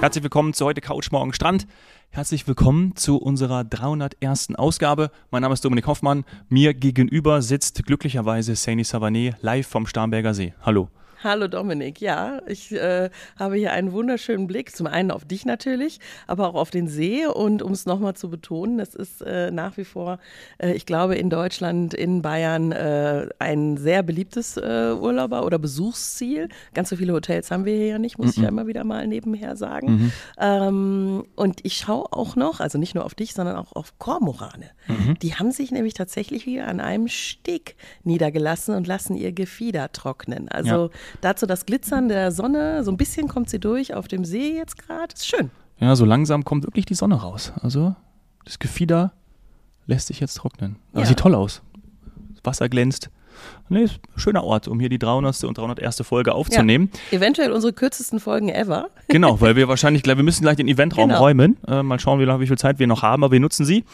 Herzlich willkommen zu heute Couch Morgen Strand. Herzlich willkommen zu unserer 301. Ausgabe. Mein Name ist Dominik Hoffmann. Mir gegenüber sitzt glücklicherweise Saini Savané live vom Starnberger See. Hallo. Hallo Dominik, ja, ich äh, habe hier einen wunderschönen Blick, zum einen auf dich natürlich, aber auch auf den See und um es nochmal zu betonen, das ist äh, nach wie vor, äh, ich glaube in Deutschland, in Bayern äh, ein sehr beliebtes äh, Urlauber- oder Besuchsziel. Ganz so viele Hotels haben wir hier ja nicht, muss -mm. ich ja immer wieder mal nebenher sagen. -hmm. ähm, und ich schaue auch noch, also nicht nur auf dich, sondern auch auf Kormorane. -hmm. Die haben sich nämlich tatsächlich wieder an einem Steg niedergelassen und lassen ihr Gefieder trocknen. Also ja Dazu das Glitzern der Sonne, so ein bisschen kommt sie durch auf dem See jetzt gerade. Ist schön. Ja, so langsam kommt wirklich die Sonne raus. Also das Gefieder lässt sich jetzt trocknen. Aber ja. sieht toll aus. Das Wasser glänzt. Nee, schöner Ort, um hier die 300. und 301. Folge aufzunehmen. Ja, eventuell unsere kürzesten Folgen ever. Genau, weil wir wahrscheinlich, wir müssen gleich den Eventraum genau. räumen. Äh, mal schauen, wie, wie viel Zeit wir noch haben, aber wir nutzen sie.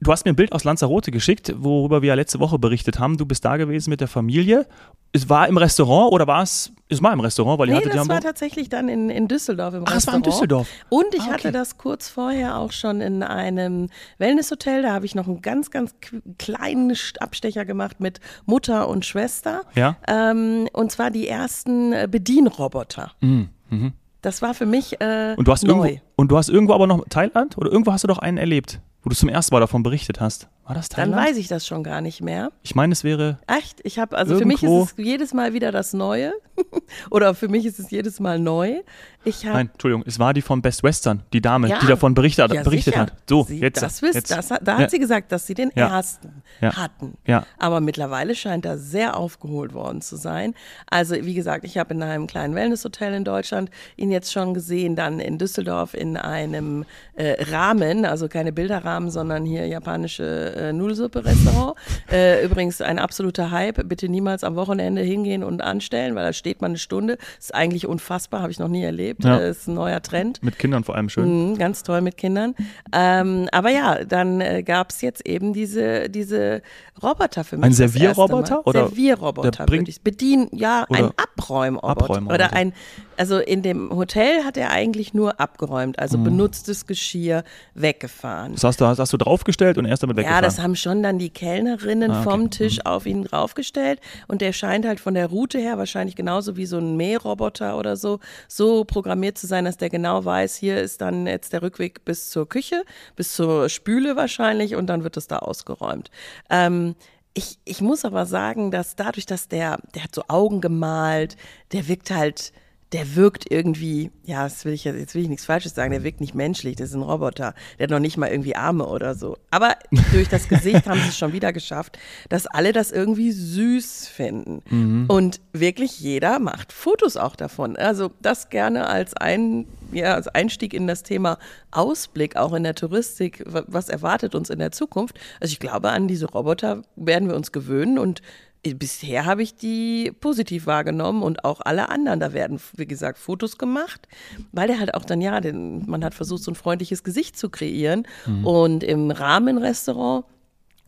Du hast mir ein Bild aus Lanzarote geschickt, worüber wir ja letzte Woche berichtet haben. Du bist da gewesen mit der Familie. Es war im Restaurant oder war es? Es war im Restaurant, weil nee, ihr hattet das war tatsächlich dann in, in Düsseldorf im Ach, Restaurant. es war in Düsseldorf. Und ich ah, okay. hatte das kurz vorher auch schon in einem Wellnesshotel. Da habe ich noch einen ganz, ganz kleinen Abstecher gemacht mit Mutter und Schwester. Ja. Ähm, und zwar die ersten äh, Bedienroboter. Mhm. Mhm. Das war für mich äh, und du hast neu. Irgendwo, und du hast irgendwo aber noch Thailand oder irgendwo hast du doch einen erlebt? Wo du zum ersten Mal davon berichtet hast. War das Thailand? Dann weiß ich das schon gar nicht mehr. Ich meine, es wäre. Echt? Ich habe, also für mich ist es jedes Mal wieder das Neue. Oder für mich ist es jedes Mal neu. Ich hab, Nein, Entschuldigung, es war die von Best Western, die Dame, ja, die davon berichtet, ja, berichtet hat. So, sie, jetzt. Das wisst, jetzt. Das, da hat ja. sie gesagt, dass sie den ersten hatten. Ja. Aber mittlerweile scheint er sehr aufgeholt worden zu sein. Also, wie gesagt, ich habe in einem kleinen Wellnesshotel in Deutschland ihn jetzt schon gesehen, dann in Düsseldorf in einem äh, Rahmen, also keine Bilderrahmen, sondern hier japanische äh, Nudelsuppe-Restaurant. äh, übrigens ein absoluter Hype. Bitte niemals am Wochenende hingehen und anstellen, weil da steht man eine Stunde. Ist eigentlich unfassbar, habe ich noch nie erlebt. Ja. Äh, ist ein neuer Trend. Mit Kindern vor allem schön. Mhm, ganz toll mit Kindern. Ähm, aber ja, dann äh, gab es jetzt eben diese, diese Roboter für mich. Ein Servierroboter? Oder Servierroboter. Bringt, ich bedienen, ja, ein Abräumroboter. Abräumroboter. Oder ein, also in dem Hotel hat er eigentlich nur abgeräumt, also mhm. benutztes Geschirr weggefahren. Das hast du, hast, hast du draufgestellt und erst damit weggefahren? Ja, das haben schon dann die Kellnerinnen ah, okay. vom Tisch mhm. auf ihn draufgestellt und der scheint halt von der Route her wahrscheinlich genauso wie so ein Mähroboter oder so, so programmiert zu sein, dass der genau weiß, hier ist dann jetzt der Rückweg bis zur Küche, bis zur Spüle wahrscheinlich und dann wird es da ausgeräumt. Ähm, ich, ich muss aber sagen, dass dadurch, dass der, der hat so Augen gemalt, der wirkt halt, der wirkt irgendwie, ja, das will ich jetzt, jetzt will ich nichts Falsches sagen, der wirkt nicht menschlich, das ist ein Roboter. Der hat noch nicht mal irgendwie Arme oder so. Aber durch das Gesicht haben sie es schon wieder geschafft, dass alle das irgendwie süß finden. Mhm. Und wirklich jeder macht Fotos auch davon. Also das gerne als ein, ja, als Einstieg in das Thema Ausblick, auch in der Touristik. Was erwartet uns in der Zukunft? Also ich glaube, an diese Roboter werden wir uns gewöhnen und bisher habe ich die positiv wahrgenommen und auch alle anderen. Da werden, wie gesagt, Fotos gemacht, weil der halt auch dann, ja, den, man hat versucht, so ein freundliches Gesicht zu kreieren. Mhm. Und im Rahmenrestaurant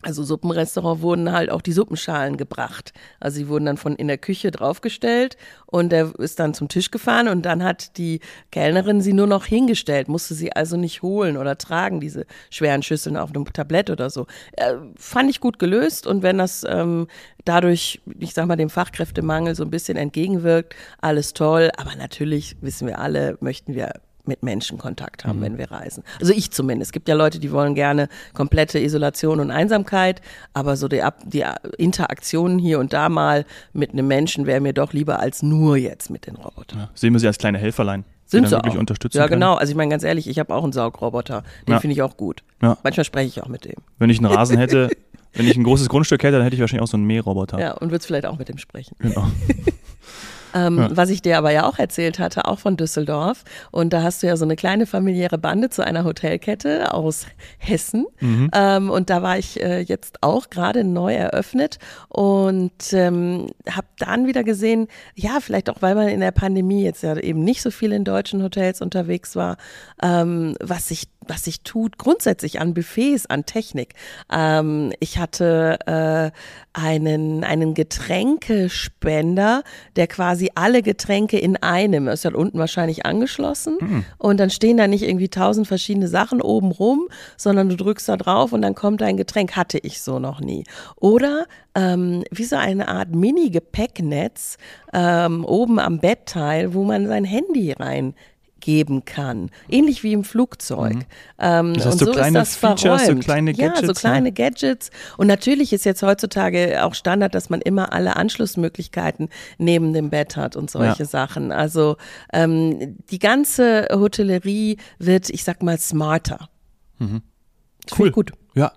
also Suppenrestaurant wurden halt auch die Suppenschalen gebracht. Also sie wurden dann von in der Küche draufgestellt und er ist dann zum Tisch gefahren und dann hat die Kellnerin sie nur noch hingestellt, musste sie also nicht holen oder tragen, diese schweren Schüsseln auf einem Tablett oder so. Äh, fand ich gut gelöst und wenn das ähm, dadurch, ich sag mal, dem Fachkräftemangel so ein bisschen entgegenwirkt, alles toll. Aber natürlich wissen wir alle, möchten wir mit Menschen Kontakt haben, mhm. wenn wir reisen. Also ich zumindest. Es gibt ja Leute, die wollen gerne komplette Isolation und Einsamkeit, aber so die, die Interaktionen hier und da mal mit einem Menschen wäre mir doch lieber als nur jetzt mit den Robotern. Ja, sehen wir sie als kleine Helferlein. Sind sie wirklich auch. unterstützen Ja, genau. Also ich meine ganz ehrlich, ich habe auch einen Saugroboter. Den ja. finde ich auch gut. Ja. Manchmal spreche ich auch mit dem. Wenn ich einen Rasen hätte, wenn ich ein großes Grundstück hätte, dann hätte ich wahrscheinlich auch so einen Mähroboter. Ja, und würde es vielleicht auch mit dem sprechen. Genau. Ähm, ja. Was ich dir aber ja auch erzählt hatte, auch von Düsseldorf. Und da hast du ja so eine kleine familiäre Bande zu einer Hotelkette aus Hessen. Mhm. Ähm, und da war ich äh, jetzt auch gerade neu eröffnet und ähm, habe dann wieder gesehen, ja, vielleicht auch, weil man in der Pandemie jetzt ja eben nicht so viel in deutschen Hotels unterwegs war, ähm, was sich was sich tut, grundsätzlich an Buffets, an Technik. Ähm, ich hatte äh, einen, einen Getränkespender, der quasi alle Getränke in einem, ist halt unten wahrscheinlich angeschlossen. Mhm. Und dann stehen da nicht irgendwie tausend verschiedene Sachen oben rum, sondern du drückst da drauf und dann kommt dein Getränk. Hatte ich so noch nie. Oder ähm, wie so eine Art Mini-Gepäcknetz ähm, oben am Bettteil, wo man sein Handy rein geben kann. Ähnlich wie im Flugzeug. Mhm. Ähm, das heißt, und so, so kleine ist das Features, verräumt. so kleine Gadgets. Ja, so kleine ne? Gadgets. Und natürlich ist jetzt heutzutage auch Standard, dass man immer alle Anschlussmöglichkeiten neben dem Bett hat und solche ja. Sachen. Also ähm, die ganze Hotellerie wird, ich sag mal, smarter. Mhm. Cool. Gut. Ja,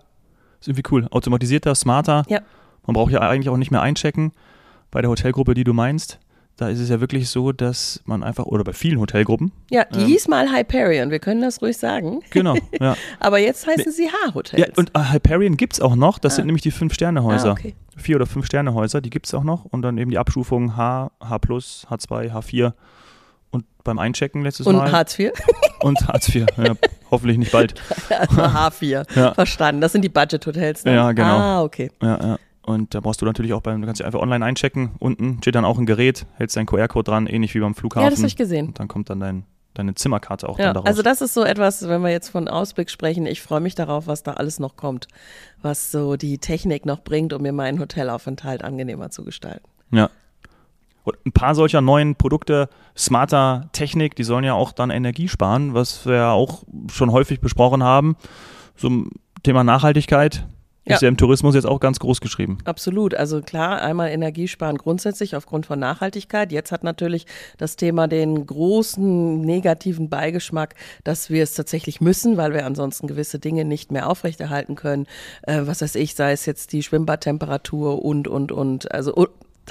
ist irgendwie cool. Automatisierter, smarter. Ja. Man braucht ja eigentlich auch nicht mehr einchecken bei der Hotelgruppe, die du meinst. Da ist es ja wirklich so, dass man einfach, oder bei vielen Hotelgruppen. Ja, die ähm, hieß mal Hyperion, wir können das ruhig sagen. Genau, ja. Aber jetzt heißen nee, sie H-Hotels. Ja, und äh, Hyperion gibt es auch noch, das ah. sind nämlich die Fünf-Sterne-Häuser. Ah, okay. Vier- oder Fünf-Sterne-Häuser, die gibt es auch noch. Und dann eben die Abstufungen H, H+, H2, H4. Und beim Einchecken letztes und Mal. Und Hartz IV? Und Hartz IV, ja, hoffentlich nicht bald. H4, ja. verstanden. Das sind die Budget-Hotels. Ne? Ja, genau. Ah, okay. Ja, ja. Und da brauchst du natürlich auch beim, du kannst dich einfach online einchecken. Unten steht dann auch ein Gerät, hältst deinen QR-Code dran, ähnlich wie beim Flughafen. Ja, das habe ich gesehen. Und dann kommt dann dein, deine Zimmerkarte auch ja, dann daraus. Also das ist so etwas, wenn wir jetzt von Ausblick sprechen, ich freue mich darauf, was da alles noch kommt, was so die Technik noch bringt, um mir meinen Hotelaufenthalt angenehmer zu gestalten. Ja. Und ein paar solcher neuen Produkte, smarter Technik, die sollen ja auch dann Energie sparen, was wir ja auch schon häufig besprochen haben. So ein Thema Nachhaltigkeit, ja. Ist ja im Tourismus jetzt auch ganz groß geschrieben. Absolut. Also klar, einmal Energiesparen grundsätzlich aufgrund von Nachhaltigkeit. Jetzt hat natürlich das Thema den großen negativen Beigeschmack, dass wir es tatsächlich müssen, weil wir ansonsten gewisse Dinge nicht mehr aufrechterhalten können. Äh, was weiß ich, sei es jetzt die Schwimmbadtemperatur und, und, und. Also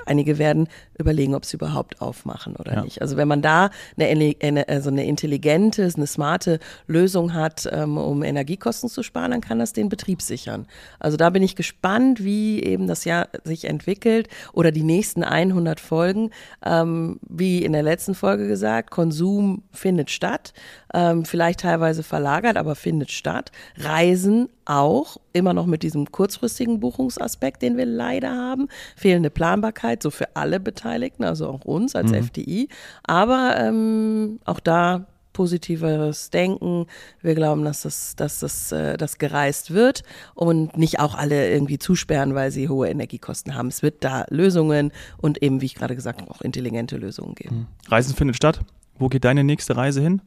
einige werden überlegen, ob sie überhaupt aufmachen oder ja. nicht. Also wenn man da eine, eine, also eine intelligente, eine smarte Lösung hat, ähm, um Energiekosten zu sparen, dann kann das den Betrieb sichern. Also da bin ich gespannt, wie eben das Jahr sich entwickelt oder die nächsten 100 Folgen. Ähm, wie in der letzten Folge gesagt, Konsum findet statt, ähm, vielleicht teilweise verlagert, aber findet statt. Reisen auch, immer noch mit diesem kurzfristigen Buchungsaspekt, den wir leider haben. Fehlende Planbarkeit, so für alle Beteiligten, also auch uns als mhm. FDI. Aber ähm, auch da positiveres Denken. Wir glauben, dass das, dass das, äh, das gereist wird und nicht auch alle irgendwie zusperren, weil sie hohe Energiekosten haben. Es wird da Lösungen und eben, wie ich gerade gesagt habe, auch intelligente Lösungen geben. Mhm. Reisen findet statt. Wo geht deine nächste Reise hin?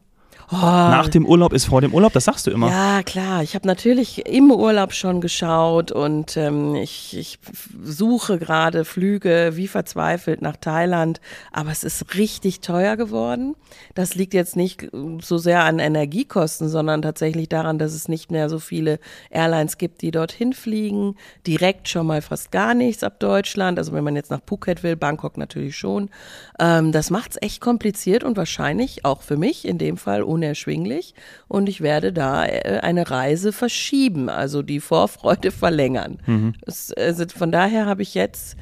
Oh. Nach dem Urlaub ist vor dem Urlaub, das sagst du immer. Ja, klar. Ich habe natürlich im Urlaub schon geschaut und ähm, ich, ich suche gerade Flüge wie verzweifelt nach Thailand, aber es ist richtig teuer geworden. Das liegt jetzt nicht so sehr an Energiekosten, sondern tatsächlich daran, dass es nicht mehr so viele Airlines gibt, die dorthin fliegen. Direkt schon mal fast gar nichts ab Deutschland. Also wenn man jetzt nach Phuket will, Bangkok natürlich schon. Ähm, das macht es echt kompliziert und wahrscheinlich auch für mich in dem Fall unerschwinglich und ich werde da äh, eine Reise verschieben, also die Vorfreude verlängern. Mhm. Es, also von daher habe ich jetzt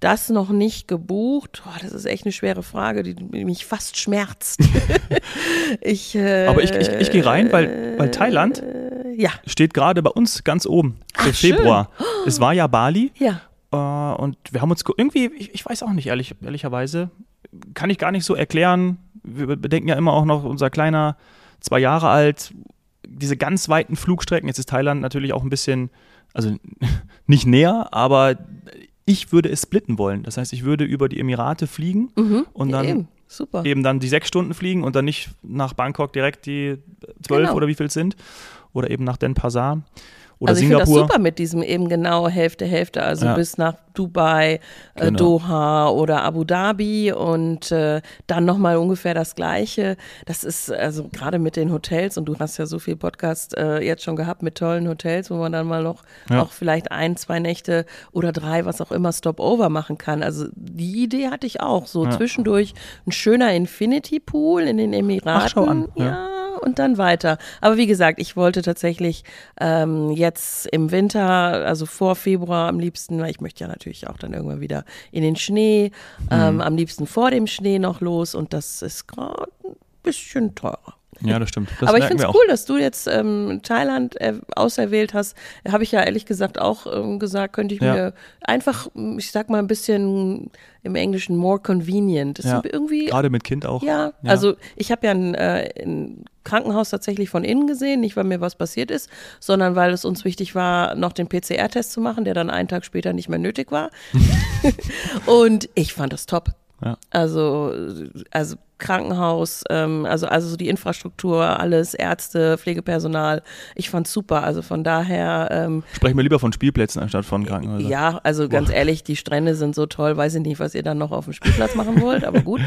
das noch nicht gebucht? Oh, das ist echt eine schwere Frage, die mich fast schmerzt. ich, äh, Aber ich, ich, ich gehe rein, weil, weil Thailand äh, ja. steht gerade bei uns ganz oben für Ach, Februar. Schön. Es war ja Bali. Ja. Äh, und wir haben uns irgendwie, ich, ich weiß auch nicht, ehrlich, ehrlicherweise, kann ich gar nicht so erklären, wir bedenken ja immer auch noch unser kleiner, zwei Jahre alt, diese ganz weiten Flugstrecken. Jetzt ist Thailand natürlich auch ein bisschen, also nicht näher, aber ich würde es splitten wollen. Das heißt, ich würde über die Emirate fliegen mhm, und dann eben, eben, dann die sechs Stunden fliegen und dann nicht nach Bangkok direkt die zwölf genau. oder wie viel es sind oder eben nach Denpasar. Oder also ich finde das super mit diesem eben genau Hälfte, Hälfte, also ja. bis nach Dubai, äh, genau. Doha oder Abu Dhabi und äh, dann nochmal ungefähr das Gleiche. Das ist also gerade mit den Hotels und du hast ja so viel Podcast äh, jetzt schon gehabt mit tollen Hotels, wo man dann mal noch ja. auch vielleicht ein, zwei Nächte oder drei, was auch immer, Stopover machen kann. Also die Idee hatte ich auch, so ja. zwischendurch ein schöner Infinity Pool in den Emiraten. Ach, schau an. ja und dann weiter. Aber wie gesagt, ich wollte tatsächlich ähm, jetzt im Winter, also vor Februar am liebsten, weil ich möchte ja natürlich auch dann irgendwann wieder in den Schnee, ähm, mhm. am liebsten vor dem Schnee noch los und das ist gerade ein bisschen teurer. Ja, das stimmt. Das Aber ich finde es cool, dass du jetzt ähm, Thailand äh, auserwählt hast. Habe ich ja ehrlich gesagt auch ähm, gesagt, könnte ich ja. mir einfach, ich sag mal ein bisschen im Englischen more convenient. Das ja. irgendwie gerade mit Kind auch. Ja, ja. also ich habe ja ein, äh, ein, Krankenhaus tatsächlich von innen gesehen, nicht weil mir was passiert ist, sondern weil es uns wichtig war, noch den PCR-Test zu machen, der dann einen Tag später nicht mehr nötig war. Und ich fand das top. Ja. Also, also Krankenhaus, ähm, also, also so die Infrastruktur, alles, Ärzte, Pflegepersonal. Ich fand's super. Also von daher. Ähm, Sprechen wir lieber von Spielplätzen anstatt von Krankenhäusern. Ja, also ganz Boah. ehrlich, die Strände sind so toll, weiß ich nicht, was ihr dann noch auf dem Spielplatz machen wollt, aber gut.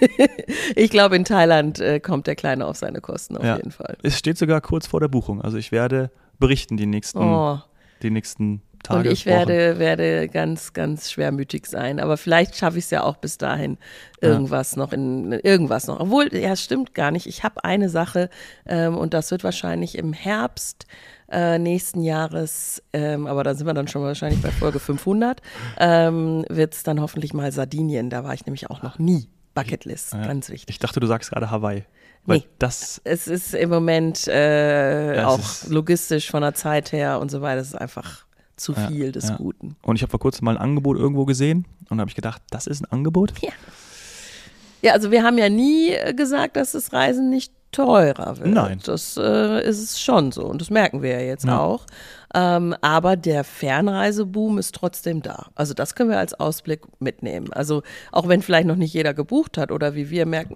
ich glaube, in Thailand äh, kommt der Kleine auf seine Kosten auf ja. jeden Fall. Es steht sogar kurz vor der Buchung. Also ich werde berichten die nächsten, oh. die nächsten Tage. Und ich werde, werde ganz, ganz schwermütig sein. Aber vielleicht schaffe ich es ja auch bis dahin irgendwas ja. noch in irgendwas noch. Obwohl, ja, stimmt gar nicht. Ich habe eine Sache ähm, und das wird wahrscheinlich im Herbst äh, nächsten Jahres, ähm, aber da sind wir dann schon wahrscheinlich bei Folge 500, ähm, wird es dann hoffentlich mal Sardinien. Da war ich nämlich auch noch nie. Bucketlist, ja. ganz wichtig. Ich dachte, du sagst gerade Hawaii. Weil nee, das es ist im Moment äh, ja, auch logistisch von der Zeit her und so weiter. Es ist einfach zu viel des ja. Guten. Und ich habe vor kurzem mal ein Angebot irgendwo gesehen und habe ich gedacht, das ist ein Angebot? Ja. Ja, also wir haben ja nie äh, gesagt, dass das Reisen nicht teurer wird. Nein. Das äh, ist es schon so und das merken wir ja jetzt ja. auch. Ähm, aber der Fernreiseboom ist trotzdem da. Also das können wir als Ausblick mitnehmen. Also auch wenn vielleicht noch nicht jeder gebucht hat oder wie wir merken,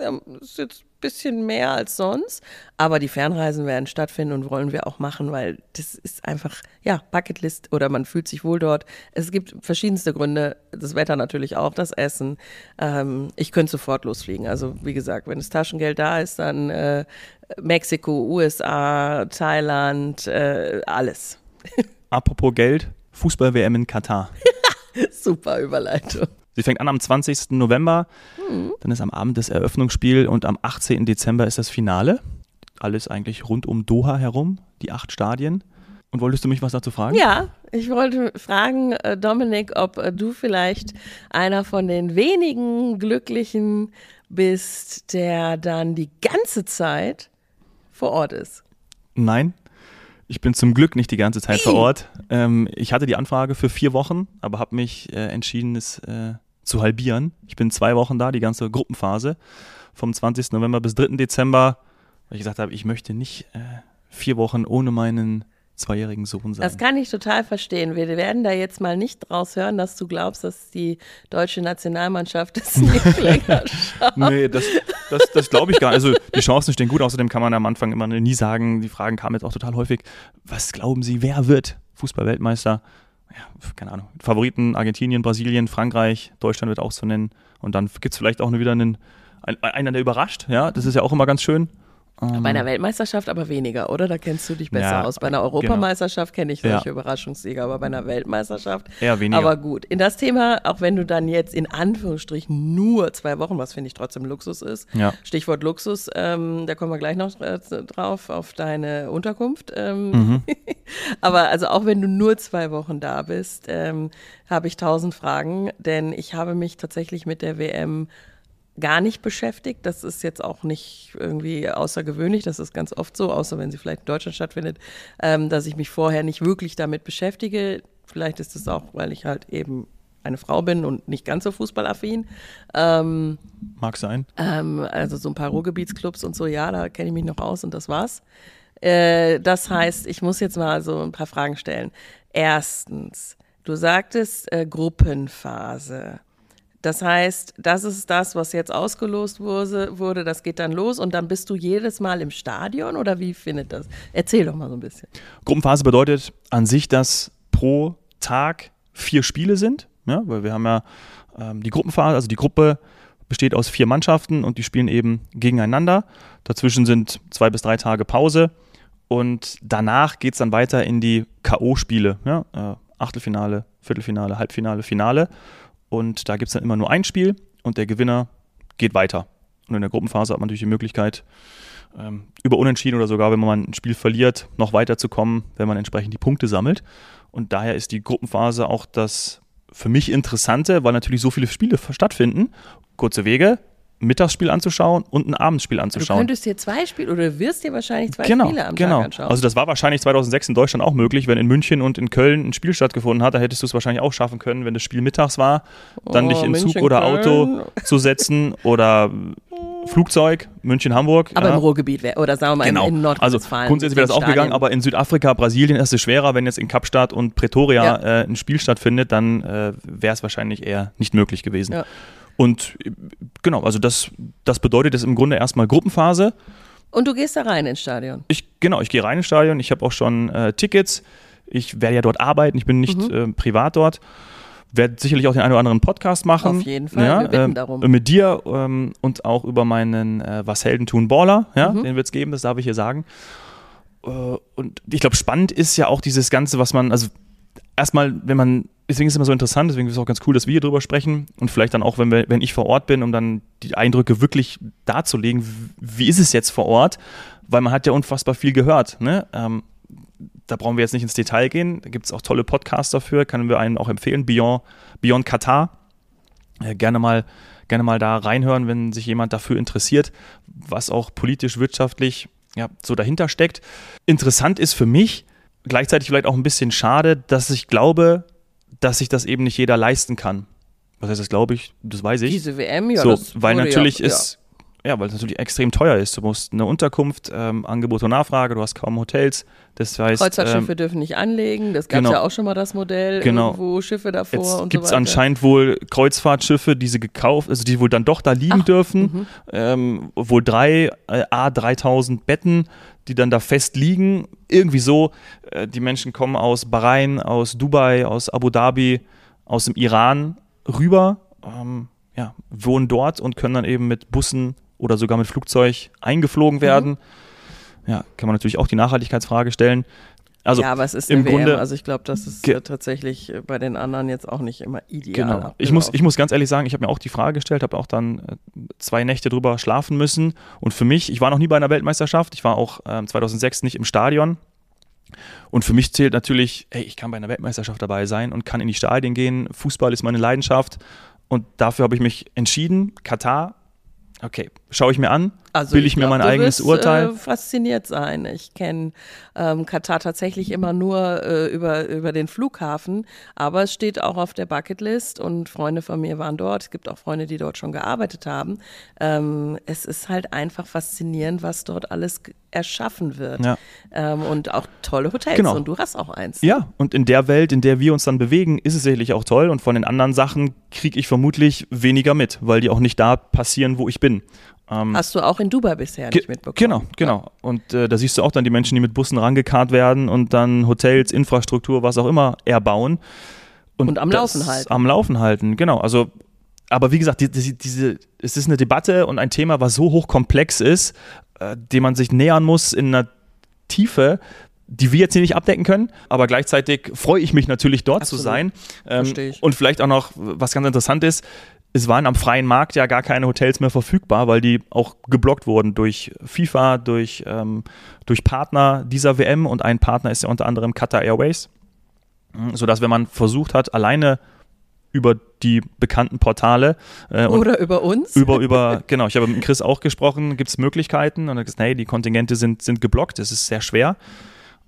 hm, ist jetzt bisschen mehr als sonst. Aber die Fernreisen werden stattfinden und wollen wir auch machen, weil das ist einfach, ja, Bucketlist oder man fühlt sich wohl dort. Es gibt verschiedenste Gründe. Das Wetter natürlich auch, das Essen. Ähm, ich könnte sofort losfliegen. Also, wie gesagt, wenn das Taschengeld da ist, dann äh, Mexiko, USA, Thailand, äh, alles. Apropos Geld, Fußball-WM in Katar. Super Überleitung. Sie fängt an am 20. November, mhm. dann ist am Abend das Eröffnungsspiel und am 18. Dezember ist das Finale. Alles eigentlich rund um Doha herum, die acht Stadien. Und wolltest du mich was dazu fragen? Ja, ich wollte fragen, äh, Dominik, ob äh, du vielleicht einer von den wenigen Glücklichen bist, der dann die ganze Zeit vor Ort ist. Nein, ich bin zum Glück nicht die ganze Zeit vor Ort. Ähm, ich hatte die Anfrage für vier Wochen, aber habe mich äh, entschieden, es äh, zu halbieren. Ich bin zwei Wochen da, die ganze Gruppenphase, vom 20. November bis 3. Dezember, weil ich gesagt habe, ich möchte nicht äh, vier Wochen ohne meinen zweijährigen Sohn sein. Das kann ich total verstehen. Wir werden da jetzt mal nicht draus hören, dass du glaubst, dass die deutsche Nationalmannschaft es nicht länger schafft. nee, das, das, das glaube ich gar nicht. Also die Chancen stehen gut. Außerdem kann man am Anfang immer nie sagen, die Fragen kamen jetzt auch total häufig. Was glauben Sie, wer wird Fußballweltmeister? Ja, keine Ahnung. Favoriten Argentinien, Brasilien, Frankreich, Deutschland wird auch so nennen. Und dann gibt es vielleicht auch wieder einen, einen, der überrascht. Ja, das ist ja auch immer ganz schön. Bei einer Weltmeisterschaft aber weniger, oder? Da kennst du dich besser ja, aus. Bei einer genau. Europameisterschaft genau. kenne ich solche ja. Überraschungssieger, aber bei einer Weltmeisterschaft eher weniger. Aber gut, in das Thema, auch wenn du dann jetzt in Anführungsstrichen nur zwei Wochen, was finde ich trotzdem Luxus ist, ja. Stichwort Luxus, ähm, da kommen wir gleich noch äh, drauf auf deine Unterkunft. Ähm, mhm. aber also auch wenn du nur zwei Wochen da bist, ähm, habe ich tausend Fragen, denn ich habe mich tatsächlich mit der WM gar nicht beschäftigt. Das ist jetzt auch nicht irgendwie außergewöhnlich. Das ist ganz oft so, außer wenn sie vielleicht in Deutschland stattfindet, ähm, dass ich mich vorher nicht wirklich damit beschäftige. Vielleicht ist es auch, weil ich halt eben eine Frau bin und nicht ganz so fußballaffin. Ähm, Mag sein. Ähm, also so ein paar Ruhrgebietsclubs und so, ja, da kenne ich mich noch aus und das war's. Äh, das heißt, ich muss jetzt mal so ein paar Fragen stellen. Erstens, du sagtest äh, Gruppenphase. Das heißt, das ist das, was jetzt ausgelost wurde, wurde, das geht dann los und dann bist du jedes Mal im Stadion oder wie findet das? Erzähl doch mal so ein bisschen. Gruppenphase bedeutet an sich, dass pro Tag vier Spiele sind, ja, weil wir haben ja ähm, die Gruppenphase, also die Gruppe besteht aus vier Mannschaften und die spielen eben gegeneinander. Dazwischen sind zwei bis drei Tage Pause und danach geht es dann weiter in die K.O.-Spiele, ja, äh, Achtelfinale, Viertelfinale, Halbfinale, Finale. Und da gibt es dann immer nur ein Spiel und der Gewinner geht weiter. Und in der Gruppenphase hat man natürlich die Möglichkeit, ähm, über Unentschieden oder sogar, wenn man ein Spiel verliert, noch weiterzukommen, wenn man entsprechend die Punkte sammelt. Und daher ist die Gruppenphase auch das für mich Interessante, weil natürlich so viele Spiele stattfinden. Kurze Wege, Mittagsspiel anzuschauen und ein Abendspiel anzuschauen. Du könntest dir zwei Spiele oder wirst dir wahrscheinlich zwei genau, Spiele am genau. Tag anschauen. Also das war wahrscheinlich 2006 in Deutschland auch möglich, wenn in München und in Köln ein Spiel stattgefunden hat, da hättest du es wahrscheinlich auch schaffen können, wenn das Spiel mittags war, dann Oh, dich in München, Zug oder Köln. Auto zu setzen oder Flugzeug, München, Hamburg. aber ja. im Ruhrgebiet wäre, oder sagen wir mal Genau. in, in also Nordrhein-Westfalen. grundsätzlich wäre das auch gegangen, aber in Südafrika, Brasilien ist es schwerer, wenn jetzt in Kapstadt und Pretoria Ja. äh, ein Spiel stattfindet, dann äh, wäre es wahrscheinlich eher nicht möglich gewesen. Ja. Und äh, genau, also das, das bedeutet jetzt im Grunde erstmal Gruppenphase. Und du gehst da rein ins Stadion. Ich, genau, ich gehe rein ins Stadion, ich habe auch schon äh, Tickets. Ich werde ja dort arbeiten, ich bin nicht Mhm. äh, privat dort. Werde sicherlich auch den einen oder anderen Podcast machen. Auf jeden Fall, Ja, wir bitten ähm, darum. Mit dir ähm, und auch über meinen äh, Was Helden tun Baller. Ja, Mhm. Den wird es geben, das darf ich hier sagen. Äh, und ich glaube, spannend ist ja auch dieses Ganze, was man, also erstmal, wenn man, deswegen ist es immer so interessant, deswegen ist es auch ganz cool, dass wir hier drüber sprechen und vielleicht dann auch, wenn, wir, wenn ich vor Ort bin, um dann die Eindrücke wirklich darzulegen, wie ist es jetzt vor Ort, weil man hat ja unfassbar viel gehört. Ne? Ähm, da brauchen wir jetzt nicht ins Detail gehen, da gibt es auch tolle Podcasts dafür, können wir einen auch empfehlen, Beyond, Beyond Katar. Äh, gerne mal gerne mal da reinhören, wenn sich jemand dafür interessiert, was auch politisch, wirtschaftlich ja, so dahinter steckt. Interessant ist für mich, gleichzeitig vielleicht auch ein bisschen schade, dass ich glaube, dass sich das eben nicht jeder leisten kann. Was heißt das, glaube ich? Das weiß ich. Diese WM, ja, so, weil natürlich ja, ist, ja. weil es natürlich extrem teuer ist. Du musst eine Unterkunft, ähm, Angebot und Nachfrage, du hast kaum Hotels. Das heißt, Kreuzfahrtschiffe ähm, dürfen nicht anlegen. Das gab es genau. ja auch schon mal das Modell. Genau. Irgendwo Schiffe davor Jetzt und gibt es so weiter. anscheinend wohl Kreuzfahrtschiffe, die sie gekauft, also die wohl dann doch da liegen Ach, dürfen. mhm. Ähm, wohl drei, äh, A, 3000 Betten, die dann da fest liegen. Irgendwie so. Äh, die Menschen kommen aus Bahrain, aus Dubai, aus Abu Dhabi, aus dem Iran rüber, ähm, ja, wohnen dort und können dann eben mit Bussen oder sogar mit Flugzeug eingeflogen werden. Ja, kann man natürlich auch die Nachhaltigkeitsfrage stellen. Also ja, aber es ist im eine WM. Grunde- Also ich glaube, das ist äh, tatsächlich äh, bei den anderen jetzt auch nicht immer ideal. Genau. Ich muss, ich muss ganz ehrlich sagen, ich habe mir auch die Frage gestellt, habe auch dann äh, zwei Nächte drüber schlafen müssen. Und für mich, ich war noch nie bei einer Weltmeisterschaft, ich war auch ähm, 2006 nicht im Stadion. Und für mich zählt natürlich, ey, ich kann bei einer Weltmeisterschaft dabei sein und kann in die Stadien gehen. Fußball ist meine Leidenschaft. Und dafür habe ich mich entschieden. Katar, okay, schaue ich mir an, Also bilde ich mir glaub, mein eigenes wirst, Urteil. Äh, fasziniert sein. Ich kenne ähm, Katar tatsächlich immer nur äh, über, über den Flughafen, aber es steht auch auf der Bucketlist und Freunde von mir waren dort. Es gibt auch Freunde, die dort schon gearbeitet haben. Ähm, es ist halt einfach faszinierend, was dort alles erschaffen wird. Ja. Ähm, und auch tolle Hotels. Genau. Und du hast auch eins. Ja, und in der Welt, in der wir uns dann bewegen, ist es sicherlich auch toll. Und von den anderen Sachen kriege ich vermutlich weniger mit, weil die auch nicht da passieren, wo ich bin. Ähm, Hast du auch in Dubai bisher nicht mitbekommen? Genau, genau. Und äh, da siehst du auch dann die Menschen, die mit Bussen rangekarrt werden und dann Hotels, Infrastruktur, was auch immer erbauen. Und am das Laufen halten. Am Laufen halten, genau. Also, aber wie gesagt, die, die, diese, es ist eine Debatte und ein Thema, was so hochkomplex ist, äh, dem man sich nähern muss in einer Tiefe, die wir jetzt hier nicht abdecken können, aber gleichzeitig freue ich mich natürlich dort Absolut. zu sein. Ähm, Verstehe ich. Und vielleicht auch noch, was ganz interessant ist, es waren am freien Markt ja gar keine Hotels mehr verfügbar, weil die auch geblockt wurden durch FIFA, durch, ähm, durch Partner dieser WM und ein Partner ist ja unter anderem Qatar Airways, sodass wenn man versucht hat, alleine über die bekannten Portale äh, Oder über uns? über, über, genau, ich habe mit Chris auch gesprochen, gibt es Möglichkeiten? Und er hat gesagt, nee, die Kontingente sind, sind geblockt, es ist sehr schwer.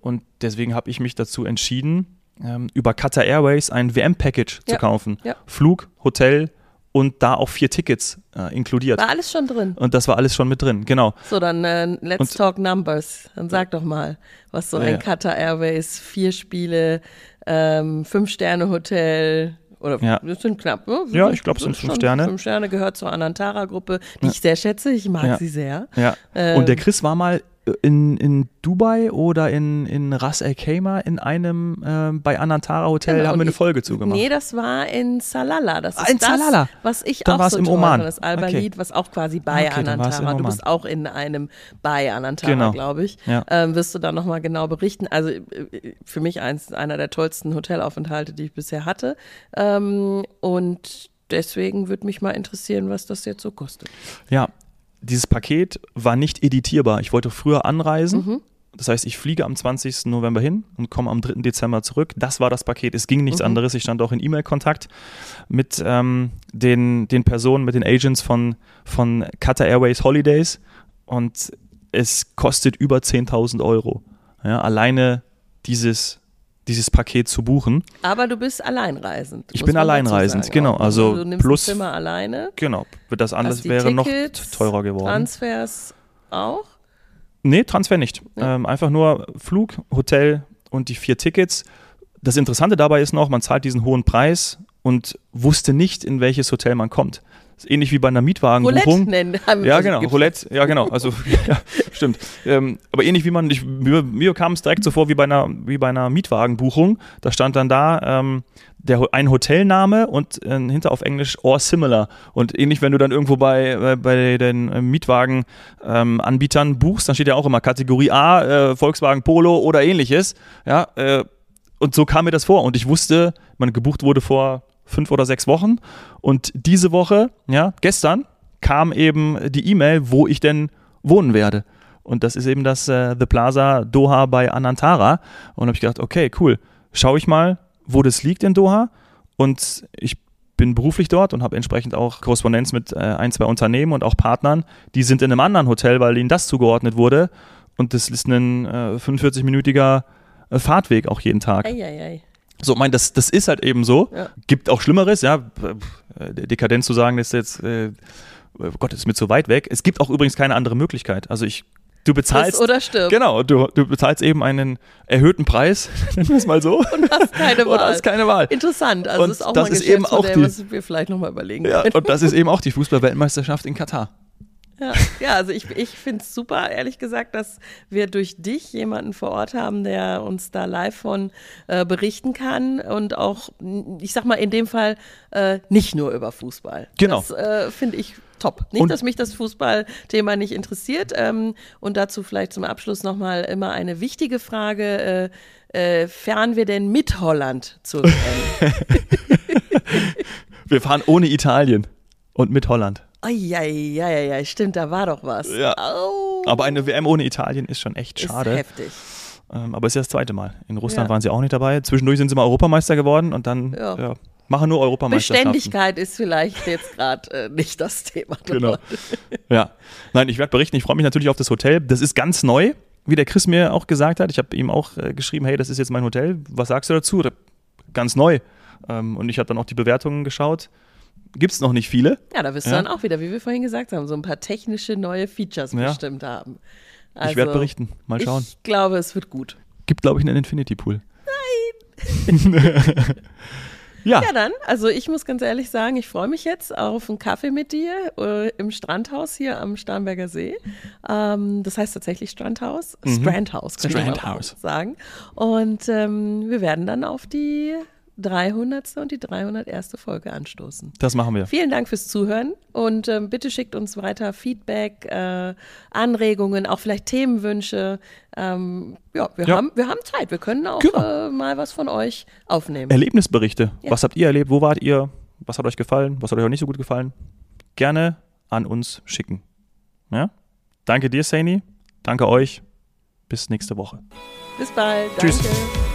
Und deswegen habe ich mich dazu entschieden, ähm, über Qatar Airways ein WM-Package zu Ja, kaufen. ja. Flug, Hotel und da auch vier Tickets äh, inkludiert. War alles schon drin. Und das war alles schon mit drin, genau. So, dann äh, let's Und- talk numbers. Dann sag doch mal, was so ein Ja. Qatar Airways, vier Spiele, ähm, Fünf-Sterne-Hotel oder Ja. das sind knapp, ne? Ja, ich glaub, es sind fünf Sterne. Fünf Sterne gehört zur Anantara-Gruppe, die ich sehr schätze. Ich mag Ja. sie sehr. Ja. Ähm, und der Chris war mal in, in Dubai oder in, in Ras Al Khaimah in einem ähm, bei Anantara Hotel, Genau, da haben wir eine Folge zugemacht. Nee, das war in Salala. Das Ah, ist in das, Salalah. was ich Dann auch so im toll Oman. fand, das Alba-Lied, was auch quasi bei Okay, Anantara. Du bist auch in einem bei Anantara, Genau. glaube ich. Ja. Ähm, wirst du dann nochmal genau berichten. Also äh, für mich eins, einer der tollsten Hotelaufenthalte, die ich bisher hatte. Ähm, und deswegen würde mich mal interessieren, was das jetzt so kostet. Ja, dieses Paket war nicht editierbar. Ich wollte früher anreisen, Das heißt, ich fliege am 20. November hin und komme am 3. Dezember zurück. Das war das Paket. Es ging nichts mhm. anderes. Ich stand auch in E-Mail-Kontakt mit ähm, den, den Personen, mit den Agents von, von Qatar Airways Holidays und es kostet über 10.000 Euro. Ja, alleine dieses, dieses Paket zu buchen. Aber du bist alleinreisend. Ich bin alleinreisend, genau. Also, also du nimmst plus Zimmer alleine. Genau. Das alles wäre Tickets, noch teurer geworden. Transfers auch? Nee, Transfer nicht. Ja. Ähm, einfach nur Flug, Hotel und die vier Tickets. Das Interessante dabei ist noch, man zahlt diesen hohen Preis und wusste nicht, in welches Hotel man kommt ähnlich wie bei einer Mietwagenbuchung. Roulette nennen. Haben ja, genau. Roulette, ja, genau. Also, ja, stimmt. Ähm, aber ähnlich wie man, ich, mir, mir kam es direkt so vor wie bei einer, wie bei einer Mietwagenbuchung. Da stand dann da, ähm, der, ein Hotelname und äh, hinter auf Englisch or similar. Und ähnlich, wenn du dann irgendwo bei, bei, bei den äh, Mietwagenanbietern ähm, buchst, dann steht ja auch immer Kategorie A, äh, Volkswagen Polo oder ähnliches. Ja, äh, und so kam mir das vor. Und ich wusste, man gebucht wurde vor fünf oder sechs Wochen. Und diese Woche, ja, gestern, kam eben die E-Mail, wo ich denn wohnen werde. Und das ist eben das äh, The Plaza Doha bei Anantara. Und habe ich gedacht, okay, cool. Schaue ich mal, wo das liegt in Doha. Und ich bin beruflich dort und habe entsprechend auch Korrespondenz mit äh, ein, zwei Unternehmen und auch Partnern. Die sind in einem anderen Hotel, weil ihnen das zugeordnet wurde. Und das ist ein äh, 45-minütiger äh, Fahrtweg auch jeden Tag. Ei, ei, ei. So, mein, das, das ist halt eben so. Ja. Gibt auch Schlimmeres, ja. Äh, Dekadenz zu sagen, ist jetzt, äh, oh Gott, ist mir zu weit weg. Es gibt auch übrigens keine andere Möglichkeit. Also ich, du bezahlst. Friss oder stirb. Genau, du, du bezahlst eben einen erhöhten Preis, nennen wir es mal so. Und hast keine Wahl. Und hast keine Wahl. Interessant. Also und ist auch das mal ist eben auch die, was wir vielleicht nochmal überlegen ja, können. Und das ist eben auch die Fußball-Weltmeisterschaft in Katar. Ja, ja also ich, ich finde es super, ehrlich gesagt, dass wir durch dich jemanden vor Ort haben, der uns da live von äh, berichten kann und auch, ich sag mal, in dem Fall äh, nicht nur über Fußball. Genau. Das äh, finde ich top. Nicht, und dass mich das Fußballthema nicht interessiert. Ähm, und dazu vielleicht zum Abschluss nochmal immer eine wichtige Frage. Äh, äh, fahren wir denn mit Holland zur WM? wir fahren ohne Italien und mit Holland. Eieieiei, stimmt, da war doch was. Ja. Oh. Aber eine WM ohne Italien ist schon echt schade. Ist heftig. Ähm, aber es ist ja das zweite Mal. In Russland ja. waren sie auch nicht dabei. Zwischendurch sind sie mal Europameister geworden und dann ja. Ja, machen nur Europameisterschaften. Beständigkeit ist vielleicht jetzt gerade äh, nicht das Thema. Genau. ja. Nein, ich werde berichten. Ich freue mich natürlich auf das Hotel. Das ist ganz neu, wie der Chris mir auch gesagt hat. Ich habe ihm auch äh, geschrieben, hey, das ist jetzt mein Hotel. Was sagst du dazu? Ganz neu. Ähm, und ich habe dann auch die Bewertungen geschaut gibt es noch nicht viele. Ja, da wirst du dann auch wieder, wie wir vorhin gesagt haben, so ein paar technische neue Features ja. bestimmt haben. Also, ich werde berichten. Mal schauen. Ich glaube, es wird gut. Gibt, glaube ich, einen Infinity Pool. Nein. ja. ja, dann. Also ich muss ganz ehrlich sagen, ich freue mich jetzt auf einen Kaffee mit dir äh, im Strandhaus hier am Starnberger See. Ähm, das heißt tatsächlich Strandhaus. Mhm. Strandhaus, könnte Strandhaus. man sagen. Und ähm, wir werden dann auf die 300. und die 301. Folge anstoßen. Das machen wir. Vielen Dank fürs Zuhören und ähm, bitte schickt uns weiter Feedback, äh, Anregungen, auch vielleicht Themenwünsche. Ähm, ja, wir, ja. Haben, wir haben Zeit. Wir können auch genau. äh, mal was von euch aufnehmen. Erlebnisberichte. Ja. Was habt ihr erlebt? Wo wart ihr? Was hat euch gefallen? Was hat euch auch nicht so gut gefallen? Gerne an uns schicken. Ja? Danke dir, Saini. Danke euch. Bis nächste Woche. Bis bald. Tschüss. Danke.